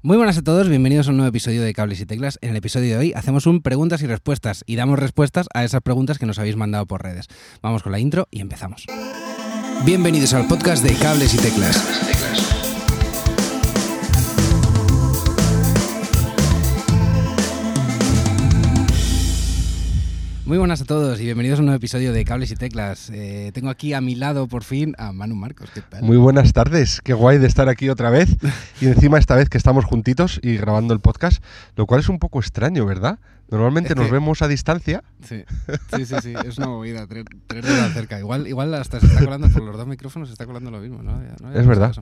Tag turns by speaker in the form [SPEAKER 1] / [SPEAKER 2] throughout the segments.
[SPEAKER 1] Muy buenas a todos, bienvenidos a un nuevo episodio de Cables y Teclas. En el episodio de hoy hacemos un preguntas y respuestas y damos respuestas a esas preguntas que nos habéis mandado por redes. Vamos con la intro y empezamos. Bienvenidos al podcast de Cables y Teclas. Muy buenas a todos y bienvenidos a un nuevo episodio de Cables y Teclas. Eh, tengo aquí a mi lado por fin a Manu Marcos. ¿Qué tal?
[SPEAKER 2] Muy buenas tardes, qué guay de estar aquí otra vez y encima esta vez que estamos juntitos y grabando el podcast, lo cual es un poco extraño, ¿verdad? Normalmente nos vemos a distancia.
[SPEAKER 1] Sí, sí, sí, sí, es una movida, tener tenerlo tan cerca. Igual, igual hasta se está colando por los dos micrófonos, se está colando lo mismo, ¿no?
[SPEAKER 2] Es verdad.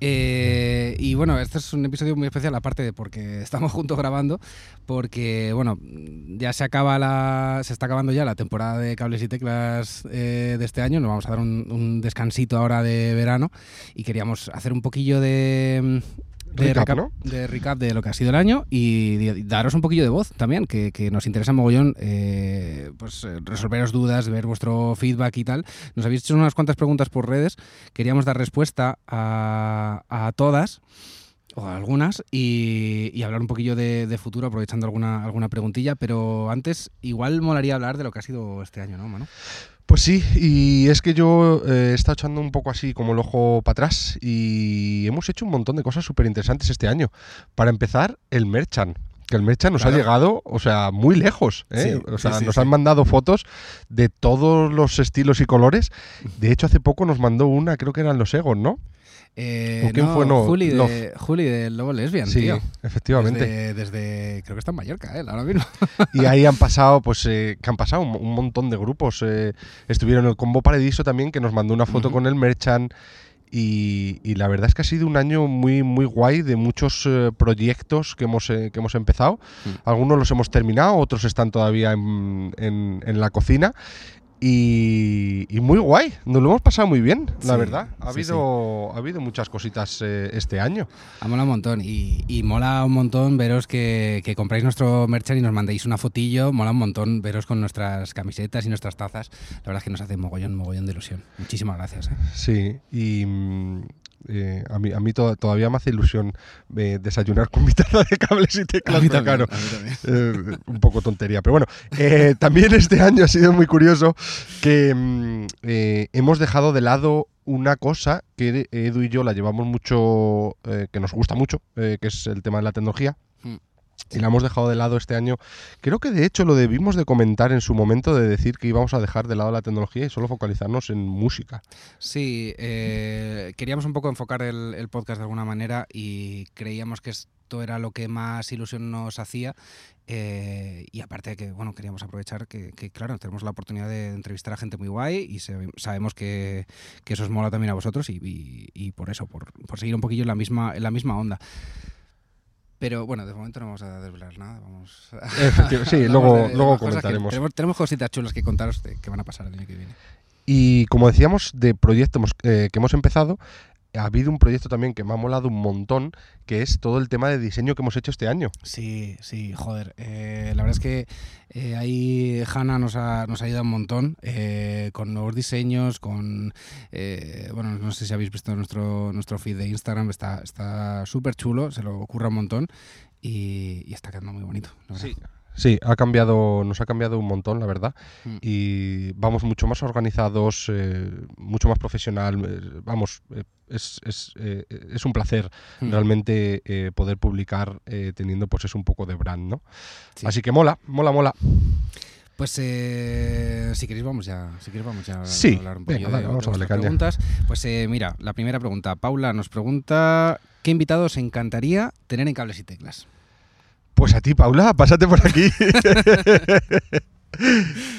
[SPEAKER 1] Eh, y bueno, este es un episodio muy especial, aparte de porque estamos juntos grabando, porque bueno, ya se acaba la, se está acabando ya la temporada de cables y teclas eh, de este año. Nos vamos a dar un, un descansito ahora de verano y queríamos hacer un poquillo de de
[SPEAKER 2] Recap, ¿no?
[SPEAKER 1] de recap de lo que ha sido el año y daros un poquillo de voz también, que, que nos interesa mogollón eh, pues, eh, resolveros dudas, ver vuestro feedback y tal. Nos habéis hecho unas cuantas preguntas por redes, queríamos dar respuesta a, a todas o a algunas y, y hablar un poquillo de, de futuro aprovechando alguna, alguna preguntilla, pero antes igual molaría hablar de lo que ha sido este año, ¿no, Manu?
[SPEAKER 2] Pues sí, y es que yo eh, he estado echando un poco así como el ojo para atrás y hemos hecho un montón de cosas súper interesantes este año. Para empezar, el Merchant. Que el Merchant nos
[SPEAKER 1] Claro.
[SPEAKER 2] ha llegado, o sea, muy lejos. ¿eh?
[SPEAKER 1] Sí,
[SPEAKER 2] o sea,
[SPEAKER 1] sí, sí,
[SPEAKER 2] nos han mandado fotos de todos los estilos y colores. De hecho, hace poco nos mandó una, creo que eran los Egos, ¿no?
[SPEAKER 1] Eh,
[SPEAKER 2] ¿O quién fue? No,
[SPEAKER 1] Juli, de,
[SPEAKER 2] Love.
[SPEAKER 1] Juli de Lobo Lesbian,
[SPEAKER 2] sí,
[SPEAKER 1] tío.
[SPEAKER 2] efectivamente.
[SPEAKER 1] Desde, desde- creo que está en Mallorca, él, ahora mismo.
[SPEAKER 2] Y ahí han pasado, pues, eh, que han pasado un, un montón de grupos. eh, estuvieron el Combo Paradiso también, que nos mandó una foto
[SPEAKER 1] Ujú.
[SPEAKER 2] con el Merchant. Y, y la verdad es que ha sido un año muy, muy guay de muchos eh, proyectos que hemos, eh, que hemos empezado.
[SPEAKER 1] Mm.
[SPEAKER 2] Algunos los hemos terminado, otros están todavía en, en- en la cocina. Y, y muy guay, nos lo hemos pasado muy bien, la verdad. Ha,
[SPEAKER 1] sí,
[SPEAKER 2] habido, ha habido muchas cositas eh, este año.
[SPEAKER 1] Ha molado un montón y, y mola un montón veros que, que compráis nuestro merchant y nos mandéis una fotillo. Mola un montón veros con nuestras camisetas y nuestras tazas. La verdad es que nos hace mogollón, mogollón de ilusión. Muchísimas gracias. ¿eh?
[SPEAKER 2] Sí, y mm, eh, a mí, a mí to- todavía me hace ilusión eh, desayunar con mi taza de cables y teclas, claro, eh, un poco tontería. Pero bueno, eh, también este año ha sido muy curioso que mm, hemos dejado de lado una cosa que Edu y yo la llevamos mucho, que nos gusta mucho, que es el tema de la tecnología. Y la hemos dejado de lado este año. Creo que de hecho lo debimos de comentar en su momento de decir que íbamos a dejar de lado la tecnología y solo focalizarnos en música.
[SPEAKER 1] Sí, eh, queríamos un poco enfocar el, el podcast de alguna manera y creíamos que esto era lo que más ilusión nos hacía. eh, y aparte de que, bueno, queríamos aprovechar que, que, claro, tenemos la oportunidad de entrevistar a gente muy guay y se- sabemos que, que eso os mola también a vosotros y, y- y por eso, por, por seguir un poquillo en la misma, en la misma onda. Pero bueno, de momento no vamos a desvelar nada. Vamos a-
[SPEAKER 2] sí, luego,
[SPEAKER 1] de-
[SPEAKER 2] luego comentaremos.
[SPEAKER 1] tenemos, tenemos cositas chulas que contaros de- que van a pasar el año que viene.
[SPEAKER 2] Y como decíamos, de proyectos eh, que hemos empezado, ha habido un proyecto también que me ha molado un montón, que es todo el tema de diseño que hemos hecho este año.
[SPEAKER 1] Sí, sí, joder. eh, la verdad es que eh, ahí Hanna nos ha, nos ha ayudado un montón eh, con nuevos diseños, con... eh, bueno, no sé si habéis visto nuestro, nuestro feed de Instagram, está está súper chulo, se lo ocurra un montón y, y está quedando muy bonito. la verdad.
[SPEAKER 2] Sí, ha cambiado, nos ha cambiado un montón, la verdad.
[SPEAKER 1] Mm.
[SPEAKER 2] Y vamos mucho más organizados, eh, mucho más profesional. eh, vamos, eh, es, es, eh, es un placer
[SPEAKER 1] Mm.
[SPEAKER 2] realmente eh, poder publicar eh, teniendo pues es un poco de brand, ¿no?
[SPEAKER 1] Sí.
[SPEAKER 2] Así que mola, mola, mola.
[SPEAKER 1] Pues eh, si queréis vamos ya, si queréis vamos ya
[SPEAKER 2] Sí,
[SPEAKER 1] a hablar un
[SPEAKER 2] venga,
[SPEAKER 1] poquillo
[SPEAKER 2] dale,
[SPEAKER 1] de,
[SPEAKER 2] vamos
[SPEAKER 1] de
[SPEAKER 2] a darle
[SPEAKER 1] vuestras
[SPEAKER 2] caña.
[SPEAKER 1] preguntas. Pues eh, mira, la primera pregunta, Paula nos pregunta ¿qué invitado os encantaría tener en cables y teclas?
[SPEAKER 2] Pues a ti, Paula, pásate por aquí.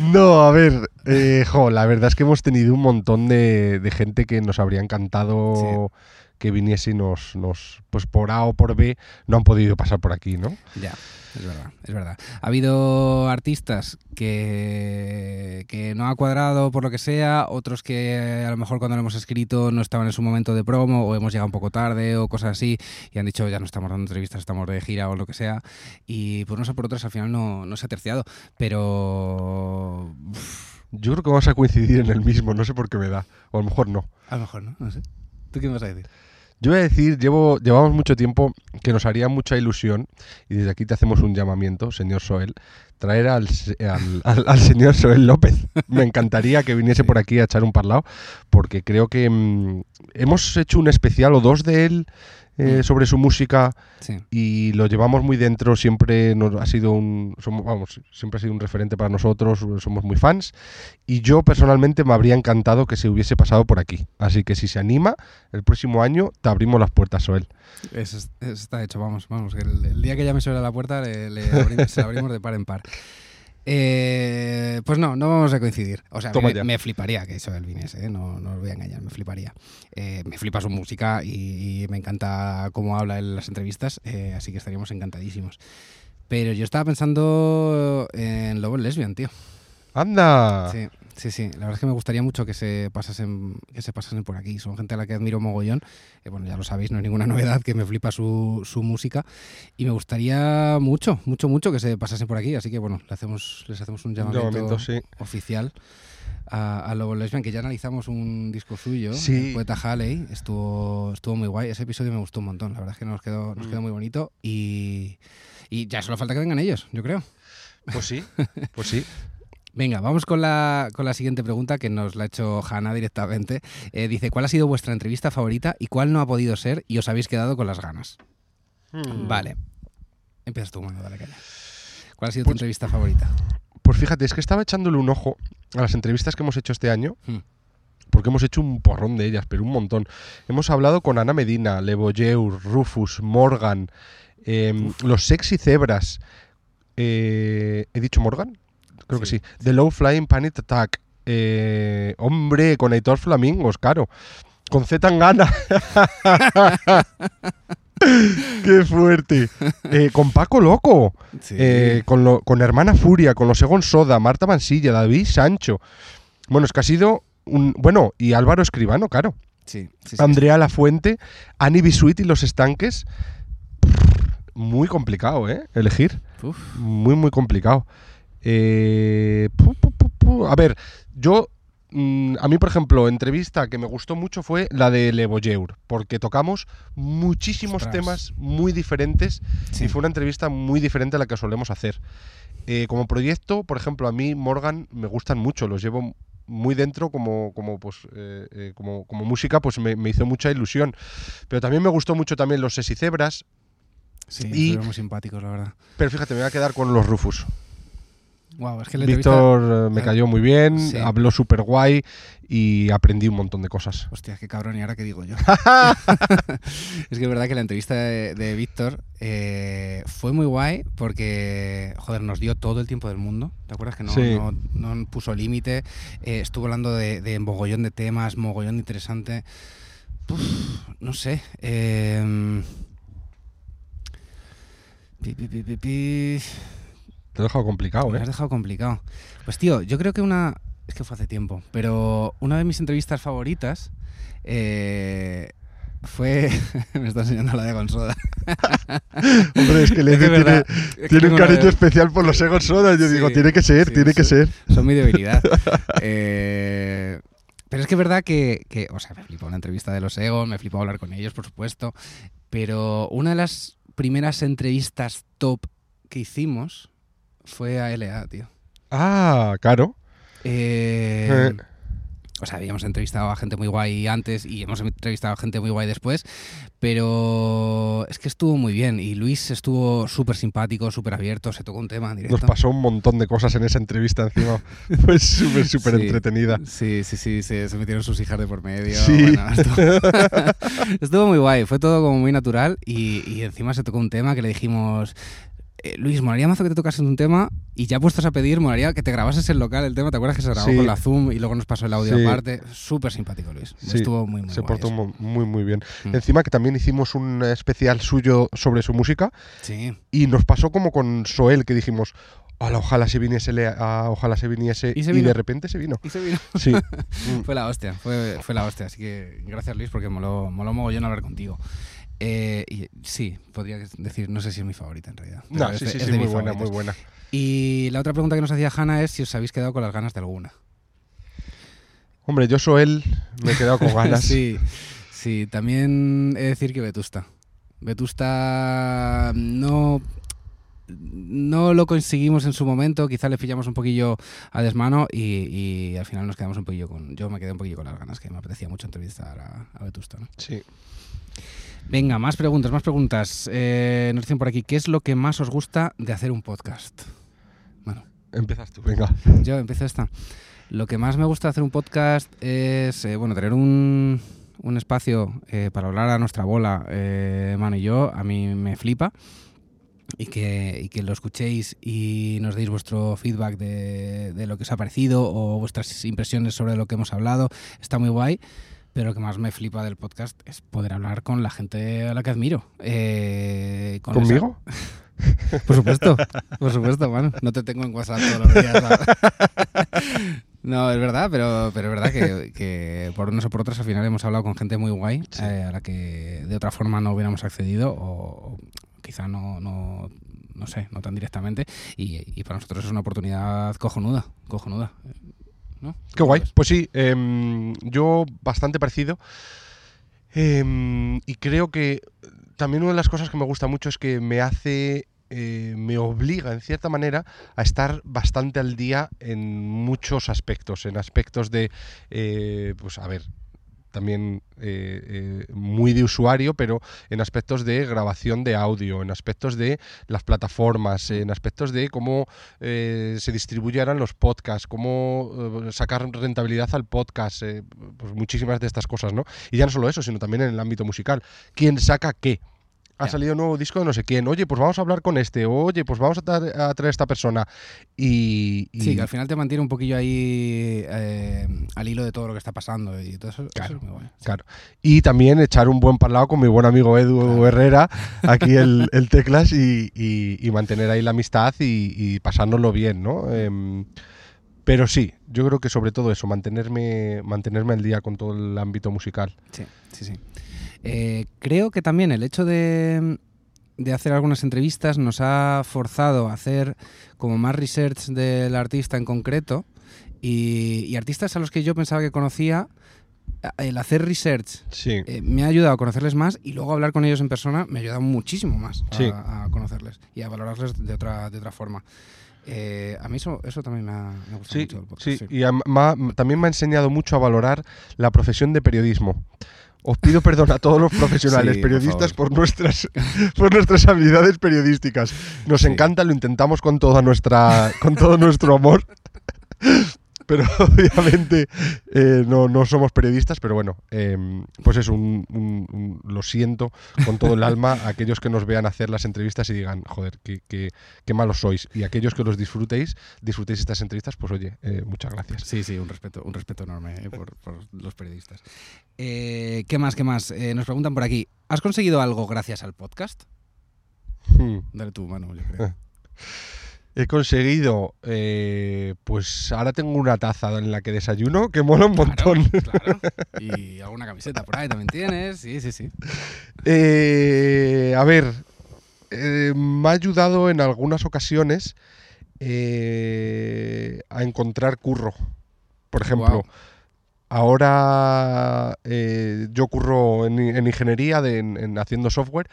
[SPEAKER 2] no, a ver, eh, jo, la verdad es que hemos tenido un montón de, de gente que nos habría encantado que viniese y nos, nos, pues por A o por B, no han podido pasar por aquí, ¿no?
[SPEAKER 1] Ya, es verdad, es verdad. Ha habido artistas que, que no ha cuadrado por lo que sea, otros que a lo mejor cuando lo hemos escrito no estaban en su momento de promo o hemos llegado un poco tarde o cosas así y han dicho ya no estamos dando entrevistas, estamos de gira o lo que sea y por unos o por otros al final no, no se ha terciado, pero
[SPEAKER 2] Yo creo que vamos a coincidir en el mismo, no sé por qué me da. O a lo mejor no.
[SPEAKER 1] a lo mejor no, no sé. ¿Tú qué me vas a decir?
[SPEAKER 2] Yo voy a decir, llevo, llevamos mucho tiempo que nos haría mucha ilusión, y desde aquí te hacemos un llamamiento, señor Soel, traer al, al- al- al señor Soel López. Me encantaría que viniese por aquí a echar un parlado, porque creo que mm, hemos hecho un especial o dos de él eh,
[SPEAKER 1] Mm.
[SPEAKER 2] sobre su música
[SPEAKER 1] Sí.
[SPEAKER 2] y lo llevamos muy dentro, siempre nos ha sido un somos, vamos, siempre ha sido un referente para nosotros, somos muy fans y yo personalmente me habría encantado que se hubiese pasado por aquí. Así que si se anima, el próximo año te abrimos las puertas, Soel.
[SPEAKER 1] Eso, es- eso está hecho, vamos, vamos. El, el día que llame sobre la puerta le, le abrimos, se la abrimos de par en par. Eh, pues no, no vamos a coincidir. O sea, me, fliparía que Isabel viniese, ¿eh? no, no os voy a engañar, me fliparía. Eh, me flipa su música y, y me encanta cómo habla en las entrevistas, eh, así que estaríamos encantadísimos. Pero yo estaba pensando en Lobo Lesbian, tío.
[SPEAKER 2] ¡Anda!
[SPEAKER 1] Sí, sí, sí. La verdad es que me gustaría mucho que se pasasen, que se pasasen por aquí. Son gente a la que admiro mogollón. Eh, bueno, ya lo sabéis, no es ninguna novedad que me flipa su, su música. Y me gustaría mucho, mucho, mucho que se pasasen por aquí. Así que bueno, le hacemos, les hacemos un llamamiento,
[SPEAKER 2] sí.
[SPEAKER 1] oficial a, a Lobo Lesbian, que ya analizamos un disco suyo,
[SPEAKER 2] Sí.
[SPEAKER 1] el Poeta Halley. Estuvo, estuvo muy guay. Ese episodio me gustó un montón. La verdad es que nos quedó, nos
[SPEAKER 2] Mm.
[SPEAKER 1] quedó muy bonito. Y, y ya solo falta que vengan ellos, yo creo.
[SPEAKER 2] Pues sí, pues sí.
[SPEAKER 1] Venga, vamos con la, con la siguiente pregunta que nos la ha hecho Hanna directamente. Eh, dice, ¿cuál ha sido vuestra entrevista favorita y cuál no ha podido ser y os habéis quedado con las ganas?
[SPEAKER 2] Mm.
[SPEAKER 1] Vale. Empiezas tú, mano, dale caña. ¿Cuál ha sido tu
[SPEAKER 2] Pues-
[SPEAKER 1] entrevista favorita?
[SPEAKER 2] Pues fíjate, es que estaba echándole un ojo a las entrevistas que hemos hecho este año,
[SPEAKER 1] Hmm.
[SPEAKER 2] porque hemos hecho un porrón de ellas, pero un montón. Hemos hablado con Ana Medina, Leboyeur, Rufus, Morgan, em, los Sexy Zebras. eh, ¿He dicho Morgan? Creo que
[SPEAKER 1] Sí.
[SPEAKER 2] The Low Flying Panic Attack. eh, hombre, con Aitor Flamingos, claro. Con Z Tangana. ¡Qué fuerte! Eh, con Paco Loco.
[SPEAKER 1] Sí.
[SPEAKER 2] Eh, con, lo- con Hermana Furia, con los Egon Soda, Marta Mansilla, David Sancho. Bueno, es que ha sido un. Bueno, y Álvaro Escribano, claro.
[SPEAKER 1] sí, sí.
[SPEAKER 2] Andrea Lafuente, Annie Bisuit y los estanques. Muy complicado, ¿eh? Elegir.
[SPEAKER 1] Uf,
[SPEAKER 2] Muy, muy complicado. Eh, pu, pu, pu, pu. A ver, yo. mm, A mí, por ejemplo, entrevista que me gustó mucho fue la de Le Boyeur, porque tocamos muchísimos
[SPEAKER 1] Ostras.
[SPEAKER 2] temas muy diferentes
[SPEAKER 1] sí.
[SPEAKER 2] y fue una entrevista muy diferente a la que solemos hacer. Eh, como proyecto, por ejemplo, a mí Morgan me gustan mucho, los llevo muy dentro como, como, pues, eh, eh, como, como música, pues me, me hizo mucha ilusión. Pero también me gustó mucho también los Sesicebras,
[SPEAKER 1] Sí,
[SPEAKER 2] y-
[SPEAKER 1] muy simpáticos, la verdad.
[SPEAKER 2] pero fíjate, me voy a quedar con los Rufus.
[SPEAKER 1] Wow, es que la entrevista...
[SPEAKER 2] Víctor eh, me cayó muy bien,
[SPEAKER 1] sí.
[SPEAKER 2] habló súper guay y aprendí un montón de cosas.
[SPEAKER 1] Hostia, qué cabrón, ¿y ahora qué digo yo? es que es verdad que la entrevista de, de Víctor eh, fue muy guay porque, joder, nos dio todo el tiempo del mundo. ¿Te acuerdas que no,
[SPEAKER 2] Sí.
[SPEAKER 1] no, no puso límite? Eh, estuvo hablando de, de mogollón de temas, mogollón de interesante. Uf, no sé. eh, pi, pi, pi.
[SPEAKER 2] Te lo he dejado complicado,
[SPEAKER 1] Me
[SPEAKER 2] ¿eh?
[SPEAKER 1] has dejado complicado. Pues tío, yo creo que una... Es que fue hace tiempo, pero una de mis entrevistas favoritas eh, fue... me está enseñando la de Gonzoda.
[SPEAKER 2] Hombre, es que le
[SPEAKER 1] Es que es verdad, es que
[SPEAKER 2] tiene un cariño
[SPEAKER 1] de-
[SPEAKER 2] especial por los Egon Soda. Yo
[SPEAKER 1] Sí,
[SPEAKER 2] digo, tiene que ser,
[SPEAKER 1] sí,
[SPEAKER 2] tiene que ser.
[SPEAKER 1] Son mi debilidad. Eh, pero es que es verdad que, que, o sea, me flipó una entrevista de los Egon, me flipó hablar con ellos, por supuesto, pero una de las primeras entrevistas top que hicimos fue a LA, tío.
[SPEAKER 2] Ah, claro.
[SPEAKER 1] Eh,
[SPEAKER 2] Eh.
[SPEAKER 1] O sea, habíamos entrevistado a gente muy guay antes y hemos entrevistado a gente muy guay después, pero es que estuvo muy bien y Luis estuvo súper simpático, súper abierto, se tocó un tema en directo.
[SPEAKER 2] Nos pasó un montón de cosas en esa entrevista encima. Fue súper, súper
[SPEAKER 1] Sí.
[SPEAKER 2] entretenida.
[SPEAKER 1] Sí, sí, sí, se, se metieron sus hijas de por medio.
[SPEAKER 2] Sí.
[SPEAKER 1] bueno, estuvo, estuvo muy guay, fue todo como muy natural y, y encima se tocó un tema que le dijimos, eh, Luis, molaría mazo que te tocases un tema y ya puestos a pedir, molaría que te grabases el local el tema, ¿te acuerdas que se grabó
[SPEAKER 2] Sí.
[SPEAKER 1] con la Zoom y luego nos pasó el audio
[SPEAKER 2] Sí.
[SPEAKER 1] aparte? Súper simpático Luis,
[SPEAKER 2] Sí,
[SPEAKER 1] estuvo muy, muy
[SPEAKER 2] Se
[SPEAKER 1] guay
[SPEAKER 2] portó
[SPEAKER 1] eso.
[SPEAKER 2] muy, muy bien.
[SPEAKER 1] Mm.
[SPEAKER 2] Encima que también hicimos un especial suyo sobre su música
[SPEAKER 1] Sí,
[SPEAKER 2] y nos pasó como con Soel, que dijimos, "Ala, ojalá se viniese, ah, ojalá se viniese,
[SPEAKER 1] Y se
[SPEAKER 2] de repente se vino.
[SPEAKER 1] y se vino.
[SPEAKER 2] Sí.
[SPEAKER 1] Fue la hostia, fue, fue la hostia. Así que gracias Luis porque moló, moló mogollón hablar contigo. Eh, y sí, podría decir, no sé si es mi favorita en realidad.
[SPEAKER 2] No,
[SPEAKER 1] es
[SPEAKER 2] sí,
[SPEAKER 1] es
[SPEAKER 2] sí,
[SPEAKER 1] de
[SPEAKER 2] muy buena,
[SPEAKER 1] favoritas.
[SPEAKER 2] muy buena.
[SPEAKER 1] Y la otra pregunta que nos hacía Hanna es si os habéis quedado con las ganas de alguna.
[SPEAKER 2] Hombre, yo Soel me he quedado con ganas.
[SPEAKER 1] sí, Sí, también he de decir que Vetusta. Vetusta no no lo conseguimos en su momento, quizá le pillamos un poquillo a desmano y, al final nos quedamos un poquillo con. Yo me quedé un poquillo con las ganas, que me apetecía mucho entrevistar a, a Vetusta. ¿no?
[SPEAKER 2] Sí.
[SPEAKER 1] Venga, más preguntas, más preguntas. Eh, nos dicen por aquí, ¿qué es lo que más os gusta de hacer un podcast? Bueno.
[SPEAKER 2] Empiezas tú, venga.
[SPEAKER 1] Yo empiezo esta. Lo que más me gusta de hacer un podcast es, eh, bueno, tener un, un espacio eh, para hablar a nuestra bola, eh, Mano y yo, a mí me flipa. Y que, y que lo escuchéis y nos deis vuestro feedback de, de lo que os ha parecido o vuestras impresiones sobre lo que hemos hablado. Está muy guay. Pero lo que más me flipa del podcast es poder hablar con la gente a la que admiro. Eh, con
[SPEAKER 2] ¿Conmigo?
[SPEAKER 1] esa- Por supuesto, por supuesto, mano. No te tengo en WhatsApp todos los días. No, es verdad, pero, pero es verdad que, que por unos o por otros al final hemos hablado con gente muy guay
[SPEAKER 2] Sí.
[SPEAKER 1] eh, a la que de otra forma no hubiéramos accedido o quizá no, no, no sé, no tan directamente. Y, y para nosotros es una oportunidad cojonuda, cojonuda. ¿No?
[SPEAKER 2] Qué guay.
[SPEAKER 1] Pues,
[SPEAKER 2] Pues sí, em, yo bastante parecido. Em, y creo que también una de las cosas que me gusta mucho es que me hace, eh, me obliga en cierta manera a estar bastante al día en muchos aspectos, en aspectos de, eh, pues a ver, también eh, eh, muy de usuario, pero en aspectos de grabación de audio, en aspectos de las plataformas, en aspectos de cómo eh, se distribuyeran los podcasts, cómo sacar rentabilidad al podcast, pues muchísimas de estas cosas, ¿no? Y ya no solo eso, sino también en el ámbito musical. ¿Quién saca qué? Ha salido un nuevo disco de no sé quién. Oye, pues vamos a hablar con este. Oye, pues vamos a, tra- a traer a esta persona. Y, y-
[SPEAKER 1] Sí, que al final te mantiene un poquillo ahí eh, al hilo de todo lo que está pasando y todo eso, eso
[SPEAKER 2] Claro,
[SPEAKER 1] es muy guay.
[SPEAKER 2] Claro. Y también echar un buen parlado con mi buen amigo Edu
[SPEAKER 1] Claro.
[SPEAKER 2] Herrera, aquí el, el teclas, y, y- y mantener ahí la amistad y, y pasárnoslo bien, ¿no? Em, pero sí, yo creo que sobre todo eso, mantenerme, mantenerme al día con todo el ámbito musical.
[SPEAKER 1] Sí, sí, sí. Eh, creo que también el hecho de, de hacer algunas entrevistas nos ha forzado a hacer como más research del artista en concreto y, y artistas a los que yo pensaba que conocía, el hacer research
[SPEAKER 2] Sí.
[SPEAKER 1] eh, me ha ayudado a conocerles más y luego hablar con ellos en persona me ha ayudado muchísimo más a,
[SPEAKER 2] Sí.
[SPEAKER 1] a conocerles y a valorarles de otra, de otra forma. Eh, a mí eso, eso también me ha, me ha gustado
[SPEAKER 2] Sí,
[SPEAKER 1] mucho del podcast.
[SPEAKER 2] sí, y am- ma- también me ha enseñado mucho a valorar la profesión de periodismo. Os pido perdón a todos los profesionales
[SPEAKER 1] Sí, por
[SPEAKER 2] periodistas
[SPEAKER 1] favor.
[SPEAKER 2] por, nuestras por nuestras habilidades periodísticas. Nos
[SPEAKER 1] Sí.
[SPEAKER 2] encanta, lo intentamos con toda nuestra con todo nuestro amor. Pero obviamente eh, no, no somos periodistas, pero bueno, em, pues es un, un- un- lo siento con todo el alma a aquellos que nos vean hacer las entrevistas y digan, joder, qué, qué- qué malos sois. Y aquellos que los disfrutéis, disfrutéis estas entrevistas, pues oye, eh, muchas gracias.
[SPEAKER 1] Sí, sí, un respeto, un respeto enorme eh, por, por los periodistas. ¿Qué más, qué más? Nos preguntan por aquí, ¿has conseguido algo gracias al podcast?
[SPEAKER 2] Hmm.
[SPEAKER 1] Dale tu mano, yo creo.
[SPEAKER 2] He conseguido, eh, pues ahora tengo una taza en la que desayuno que mola un montón.
[SPEAKER 1] Claro, claro. Y alguna camiseta por ahí también tienes. Sí, sí, sí.
[SPEAKER 2] Eh, a ver, eh, me ha ayudado en algunas ocasiones eh, a encontrar curro. Por ejemplo. Ahora eh, yo curro en, en ingeniería, de- en, en haciendo software,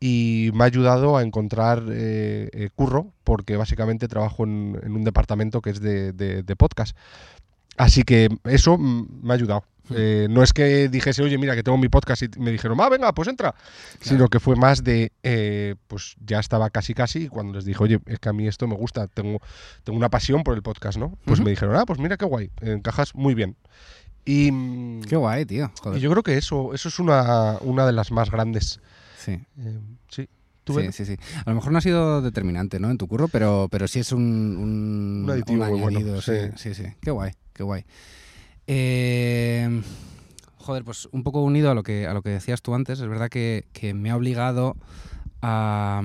[SPEAKER 2] y me ha ayudado a encontrar eh, eh, curro, porque básicamente trabajo en, en un departamento que es de, de- de podcast. Así que eso me ha ayudado.
[SPEAKER 1] Hmm.
[SPEAKER 2] Eh, no es que dijese, oye, mira, que tengo mi podcast y me dijeron, ah, venga, pues entra. Sino que fue más de, eh, pues ya estaba casi casi y cuando les dije, oye, es que a mí esto me gusta, tengo, tengo una pasión por el podcast, ¿no? Pues me dijeron, ah, pues mira qué guay, encajas muy bien. Y,
[SPEAKER 1] Qué guay, tío.
[SPEAKER 2] y yo creo que eso, eso es una, una de las más grandes.
[SPEAKER 1] Sí.
[SPEAKER 2] Eh, sí. ¿Tú
[SPEAKER 1] Sí, sí, sí. A lo mejor no ha sido determinante, ¿no? En tu curro, pero, pero sí es un, un,
[SPEAKER 2] Un aditivo muy bueno,
[SPEAKER 1] añadido, sí,
[SPEAKER 2] sí.
[SPEAKER 1] sí, sí. Qué guay, qué guay. Eh, joder, pues un poco unido a lo que, a lo que decías tú antes, es verdad que, que me ha obligado a,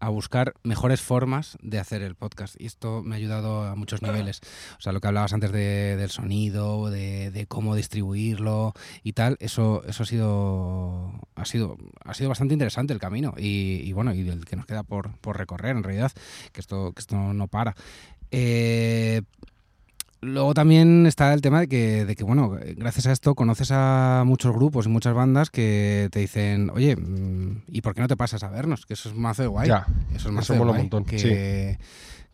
[SPEAKER 1] a buscar mejores formas de hacer el podcast. Y esto me ha ayudado a muchos niveles. O sea, lo que hablabas antes de- del sonido, de, cómo distribuirlo y tal, eso, eso ha sido. Ha sido, ha sido bastante interesante el camino. Y, y bueno, y el que nos queda por, por recorrer, en realidad, que esto, que esto no para. Eh, Luego también está el tema de que, de que, bueno, gracias a esto conoces a muchos grupos y muchas bandas que te dicen, oye, mm, ¿y por qué no te pasas a vernos? Que eso es más de guay.
[SPEAKER 2] Ya,
[SPEAKER 1] eso es más
[SPEAKER 2] eso
[SPEAKER 1] de
[SPEAKER 2] mola un
[SPEAKER 1] guay.
[SPEAKER 2] montón,
[SPEAKER 1] Que,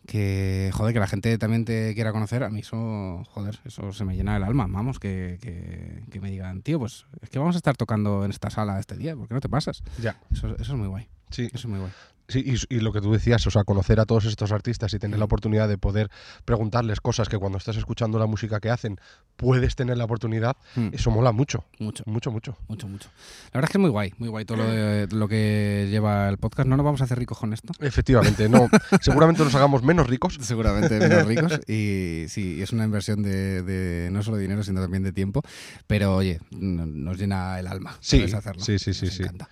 [SPEAKER 1] que, joder, que la gente también te quiera conocer, a mí eso, joder, eso se me llena el alma, vamos, que, que, que me digan, tío, pues es que vamos a estar tocando en esta sala este día, ¿por qué no te pasas?
[SPEAKER 2] Ya,
[SPEAKER 1] Eso, eso es muy guay,
[SPEAKER 2] sí.
[SPEAKER 1] eso es muy guay.
[SPEAKER 2] Sí, y, y lo que tú decías, o sea, conocer a todos estos artistas y tener la oportunidad de poder preguntarles cosas que cuando estás escuchando la música que hacen puedes tener la oportunidad,
[SPEAKER 1] Mm,
[SPEAKER 2] eso mola mucho,
[SPEAKER 1] Mucho.
[SPEAKER 2] mucho, mucho.
[SPEAKER 1] Mucho, mucho. La verdad es que es muy guay, muy guay todo lo, de- lo que lleva el podcast. No nos vamos a hacer ricos con esto.
[SPEAKER 2] Efectivamente, no, seguramente nos hagamos menos ricos.
[SPEAKER 1] Seguramente menos ricos. Y sí, es una inversión de, de no solo de dinero, sino también de tiempo. Pero oye, nos llena el alma.
[SPEAKER 2] Sí,
[SPEAKER 1] hacerlo.
[SPEAKER 2] sí, sí, sí,
[SPEAKER 1] Nos
[SPEAKER 2] sí.
[SPEAKER 1] encanta.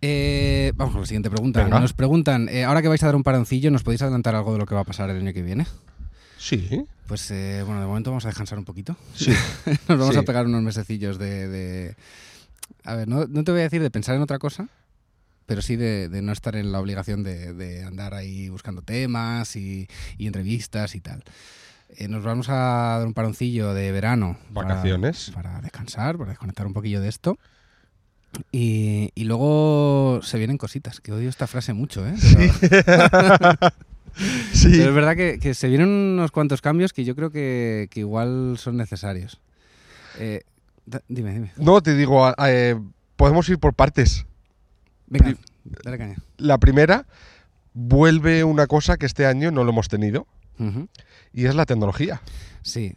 [SPEAKER 1] Eh, vamos con la siguiente pregunta.
[SPEAKER 2] Venga.
[SPEAKER 1] Nos preguntan, eh, ahora que vais a dar un paroncillo, ¿nos podéis adelantar algo de lo que va a pasar el año que viene?
[SPEAKER 2] Sí,
[SPEAKER 1] Pues eh, bueno, de momento vamos a descansar un poquito.
[SPEAKER 2] sí,
[SPEAKER 1] Nos vamos
[SPEAKER 2] Sí.
[SPEAKER 1] a pegar unos mesecillos de... de- A ver, no, no te voy a decir de pensar en otra cosa, pero sí de, de no estar en la obligación de, de andar ahí buscando temas y, y entrevistas y tal. Eh, nos vamos a dar un paroncillo de verano. para-
[SPEAKER 2] Vacaciones.
[SPEAKER 1] Para, descansar, para desconectar un poquillo de esto. Y, y luego se vienen cositas, que odio esta frase mucho, ¿eh? Pero-
[SPEAKER 2] sí.
[SPEAKER 1] pero es verdad que, que se vienen unos cuantos cambios que yo creo que, que igual son necesarios. Eh, da- dime, dime.
[SPEAKER 2] No, te digo, eh, podemos ir por partes.
[SPEAKER 1] Venga, dale caña.
[SPEAKER 2] La primera, vuelve una cosa que este año no lo hemos tenido, y es la tecnología.
[SPEAKER 1] Sí.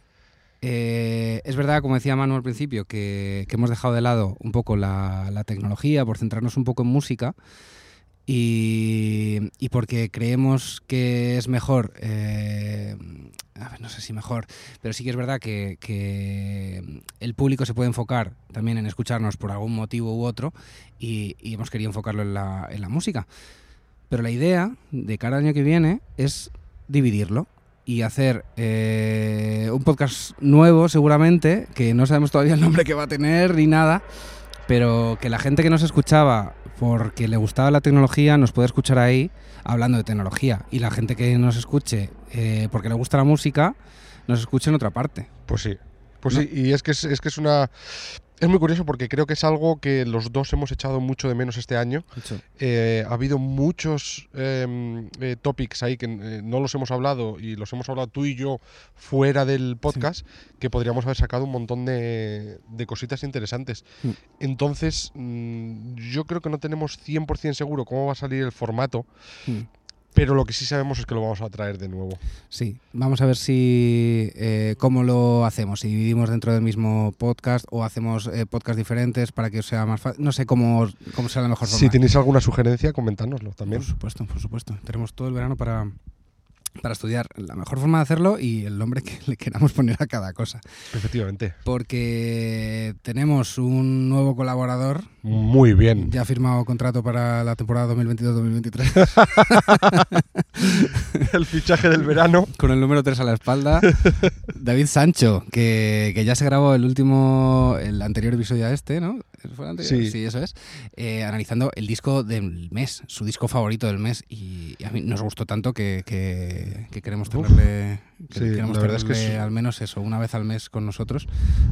[SPEAKER 1] Eh, es verdad, como decía Manu al principio, que, que hemos dejado de lado un poco la, la tecnología por centrarnos un poco en música y, y porque creemos que es mejor, eh, a ver, no sé si mejor, pero sí que es verdad que, que el público se puede enfocar también en escucharnos por algún motivo u otro y, y hemos querido enfocarlo en la, en la música. Pero la idea de cara al año que viene es dividirlo y hacer eh, un podcast nuevo seguramente, que no sabemos todavía el nombre que va a tener ni nada, pero que la gente que nos escuchaba porque le gustaba la tecnología nos puede escuchar ahí hablando de tecnología y la gente que nos escuche eh, porque le gusta la música nos escuche en otra parte.
[SPEAKER 2] Pues sí. Pues
[SPEAKER 1] No.
[SPEAKER 2] sí, y es que es, es que es una. Es muy curioso porque creo que es algo que los dos hemos echado mucho de menos este año. Eh, ha habido muchos em, eh, topics ahí que eh, no los hemos hablado y los hemos hablado tú y yo fuera del podcast que podríamos haber sacado un montón de, de cositas interesantes.
[SPEAKER 1] Mm.
[SPEAKER 2] Entonces, mm, yo creo que no tenemos 100% seguro cómo va a salir el formato,
[SPEAKER 1] Mm.
[SPEAKER 2] Pero lo que sí sabemos es que lo vamos a traer de nuevo.
[SPEAKER 1] Sí, vamos a ver si eh, cómo lo hacemos, si dividimos dentro del mismo podcast o hacemos eh, podcasts diferentes para que os sea más fácil. No sé cómo, cómo sea la mejor forma.
[SPEAKER 2] Si tenéis alguna sugerencia, comentárnoslo también.
[SPEAKER 1] Por supuesto, por supuesto. Tenemos todo el verano para, para estudiar la mejor forma de hacerlo y el nombre que le queramos poner a cada cosa.
[SPEAKER 2] Efectivamente.
[SPEAKER 1] Porque tenemos un nuevo colaborador,
[SPEAKER 2] Muy bien.
[SPEAKER 1] ya ha firmado contrato para la temporada 2022-2023,
[SPEAKER 2] El fichaje del verano.
[SPEAKER 1] con el número 3 a la espalda. David Sancho, que, que ya se grabó el último, el anterior episodio a este, ¿no? ¿Fue el anterior?
[SPEAKER 2] Sí.
[SPEAKER 1] eso es. Eh, analizando el disco del mes, su disco favorito del mes. Y a mí nos gustó tanto que, que- que queremos
[SPEAKER 2] Uf.
[SPEAKER 1] tenerle, que
[SPEAKER 2] Sí,
[SPEAKER 1] queremos
[SPEAKER 2] es que
[SPEAKER 1] tenerle al menos eso, una vez al mes con nosotros,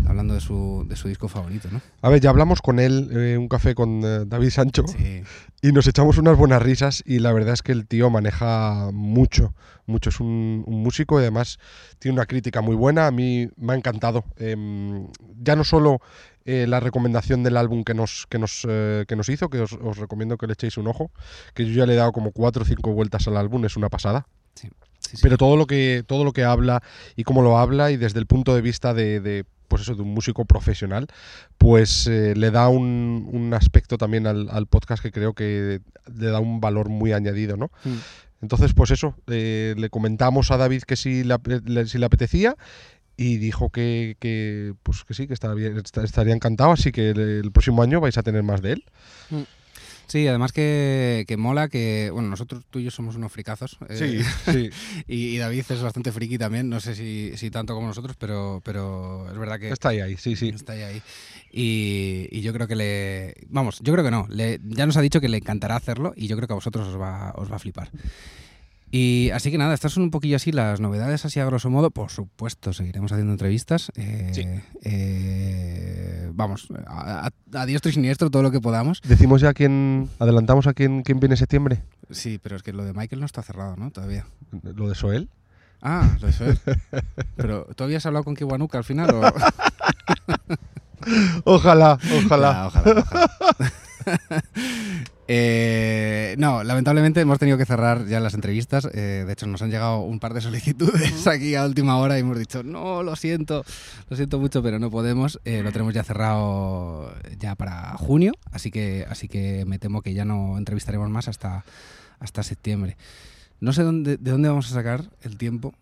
[SPEAKER 1] hablando de su, de su disco favorito, ¿no?
[SPEAKER 2] A ver, ya hablamos con él, eh, un café con eh, David Sancho,
[SPEAKER 1] Sí.
[SPEAKER 2] y nos echamos unas buenas risas y la verdad es que el tío maneja mucho, mucho. Es un, un músico y además tiene una crítica muy buena. A mí me ha encantado. Em, ya no solo eh, la recomendación del álbum que nos, que nos, eh, que nos hizo, que os, os recomiendo que le echéis un ojo, que yo ya le he dado como cuatro o cinco vueltas al álbum, es una pasada.
[SPEAKER 1] Sí, sí.
[SPEAKER 2] Pero todo lo que todo lo que habla y cómo lo habla y desde el punto de vista de, de, pues eso de un músico profesional, pues eh, le da un, un aspecto también al, al podcast que creo que le da un valor muy añadido, ¿no?
[SPEAKER 1] Mm.
[SPEAKER 2] Entonces, pues eso, eh, le comentamos a David que le, ap- le- si le apetecía y dijo que, que, pues que sí, que estaría, bien- esta- estaría encantado, así que el, el próximo año vais a tener más de él.
[SPEAKER 1] Sí, además que, que mola que, bueno, nosotros tú y yo somos unos fricazos. eh,
[SPEAKER 2] sí.
[SPEAKER 1] y, y David es bastante friki también, no sé si, si tanto como nosotros, pero, pero es verdad que
[SPEAKER 2] Está ahí, ahí, sí, sí.
[SPEAKER 1] está ahí. ahí. Y, y yo creo que le... Vamos, yo creo que no. Le, ya nos ha dicho que le encantará hacerlo y yo creo que a vosotros os va, os va a flipar. Y así que nada, estas son un poquillo así las novedades, así a grosso modo. Por supuesto, seguiremos haciendo entrevistas. Eh,
[SPEAKER 2] Sí.
[SPEAKER 1] eh, vamos, a, a- a diestro y siniestro todo lo que podamos.
[SPEAKER 2] Decimos ya quién. Adelantamos a quién, quién viene en septiembre.
[SPEAKER 1] Sí, pero es que lo de Michael no está cerrado, ¿no? Todavía.
[SPEAKER 2] Lo de Soel.
[SPEAKER 1] Ah, lo de Soel. Pero, ¿tú habías hablado con Kiwanuka al final? O...
[SPEAKER 2] Ojalá, ojalá.
[SPEAKER 1] Ya, ojalá, ojalá. Eh, no, lamentablemente hemos tenido que cerrar ya las entrevistas. Eh, de hecho, nos han llegado un par de solicitudes aquí a última hora y hemos dicho, no, lo siento, lo siento mucho, pero no podemos. Eh, lo tenemos ya cerrado ya para junio, así que, así que me temo que ya no entrevistaremos más hasta, hasta septiembre. No sé dónde, de dónde vamos a sacar el tiempo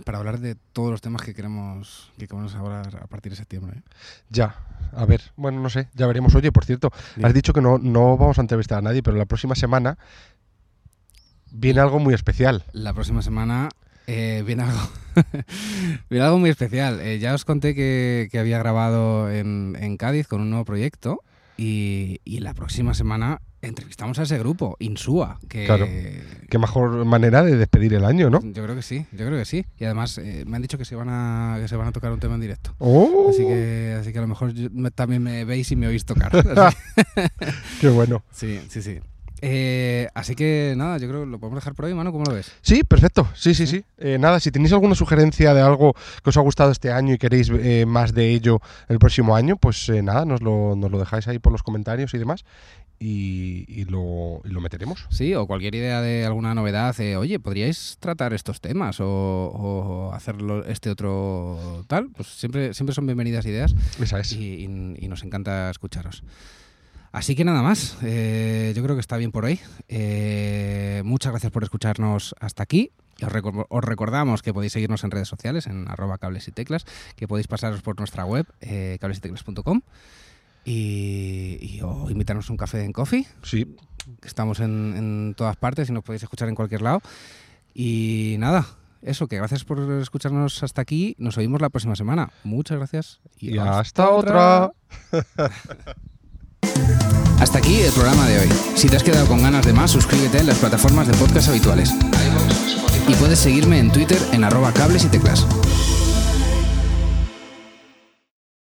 [SPEAKER 1] para hablar de todos los temas que queremos, que queremos hablar a partir de septiembre. ¿eh?
[SPEAKER 2] Ya. A ver, bueno, no sé, ya veremos. Oye, por cierto, has dicho que no, no vamos a entrevistar a nadie, pero la próxima semana viene algo muy especial.
[SPEAKER 1] La próxima semana eh, viene algo viene algo muy especial. Eh, ya os conté que, que había grabado en, en Cádiz con un nuevo proyecto y, y la próxima semana entrevistamos a ese grupo, Insúa, que
[SPEAKER 2] Claro. Qué mejor manera de despedir el año, ¿no?
[SPEAKER 1] yo creo que sí, yo creo que sí. Y además eh, me han dicho que se van a que se van a tocar un tema en directo.
[SPEAKER 2] ¡Oh!
[SPEAKER 1] Así que, así que a lo mejor yo- me- también me veis y me oís tocar.
[SPEAKER 2] Qué bueno.
[SPEAKER 1] sí, sí, sí. Eh, así que nada, yo creo que lo podemos dejar por hoy, mano. ¿Cómo lo ves?
[SPEAKER 2] Sí, perfecto. Sí, sí, sí. Eh, nada, si tenéis alguna sugerencia de algo que os ha gustado este año y queréis eh, más de ello el próximo año, pues eh, nada, nos lo, nos lo dejáis ahí por los comentarios y demás. Y, y lo, y lo meteremos.
[SPEAKER 1] Sí, o cualquier idea de alguna novedad, eh, oye, ¿podríais tratar estos temas o, o hacerlo este otro tal? Pues siempre, siempre son bienvenidas ideas
[SPEAKER 2] Esa es.
[SPEAKER 1] y, y- nos encanta escucharos. Así que nada más, eh, yo creo que está bien por hoy. Eh, muchas gracias por escucharnos hasta aquí. Os recordamos que podéis seguirnos en redes sociales, en arroba cables y teclas, que podéis pasaros por nuestra web, eh, cablesyteclas.com, y, y o invitarnos a un café en coffee,
[SPEAKER 2] Sí.
[SPEAKER 1] estamos en, en todas partes y nos podéis escuchar en cualquier lado. Y nada, eso, que gracias por escucharnos hasta aquí. Nos oímos la próxima semana. Muchas gracias.
[SPEAKER 2] Y hasta otra.
[SPEAKER 1] Hasta aquí el programa de hoy. Si te has quedado con ganas de más, suscríbete en las plataformas de podcast habituales. Y puedes seguirme en Twitter en arroba cables y teclas.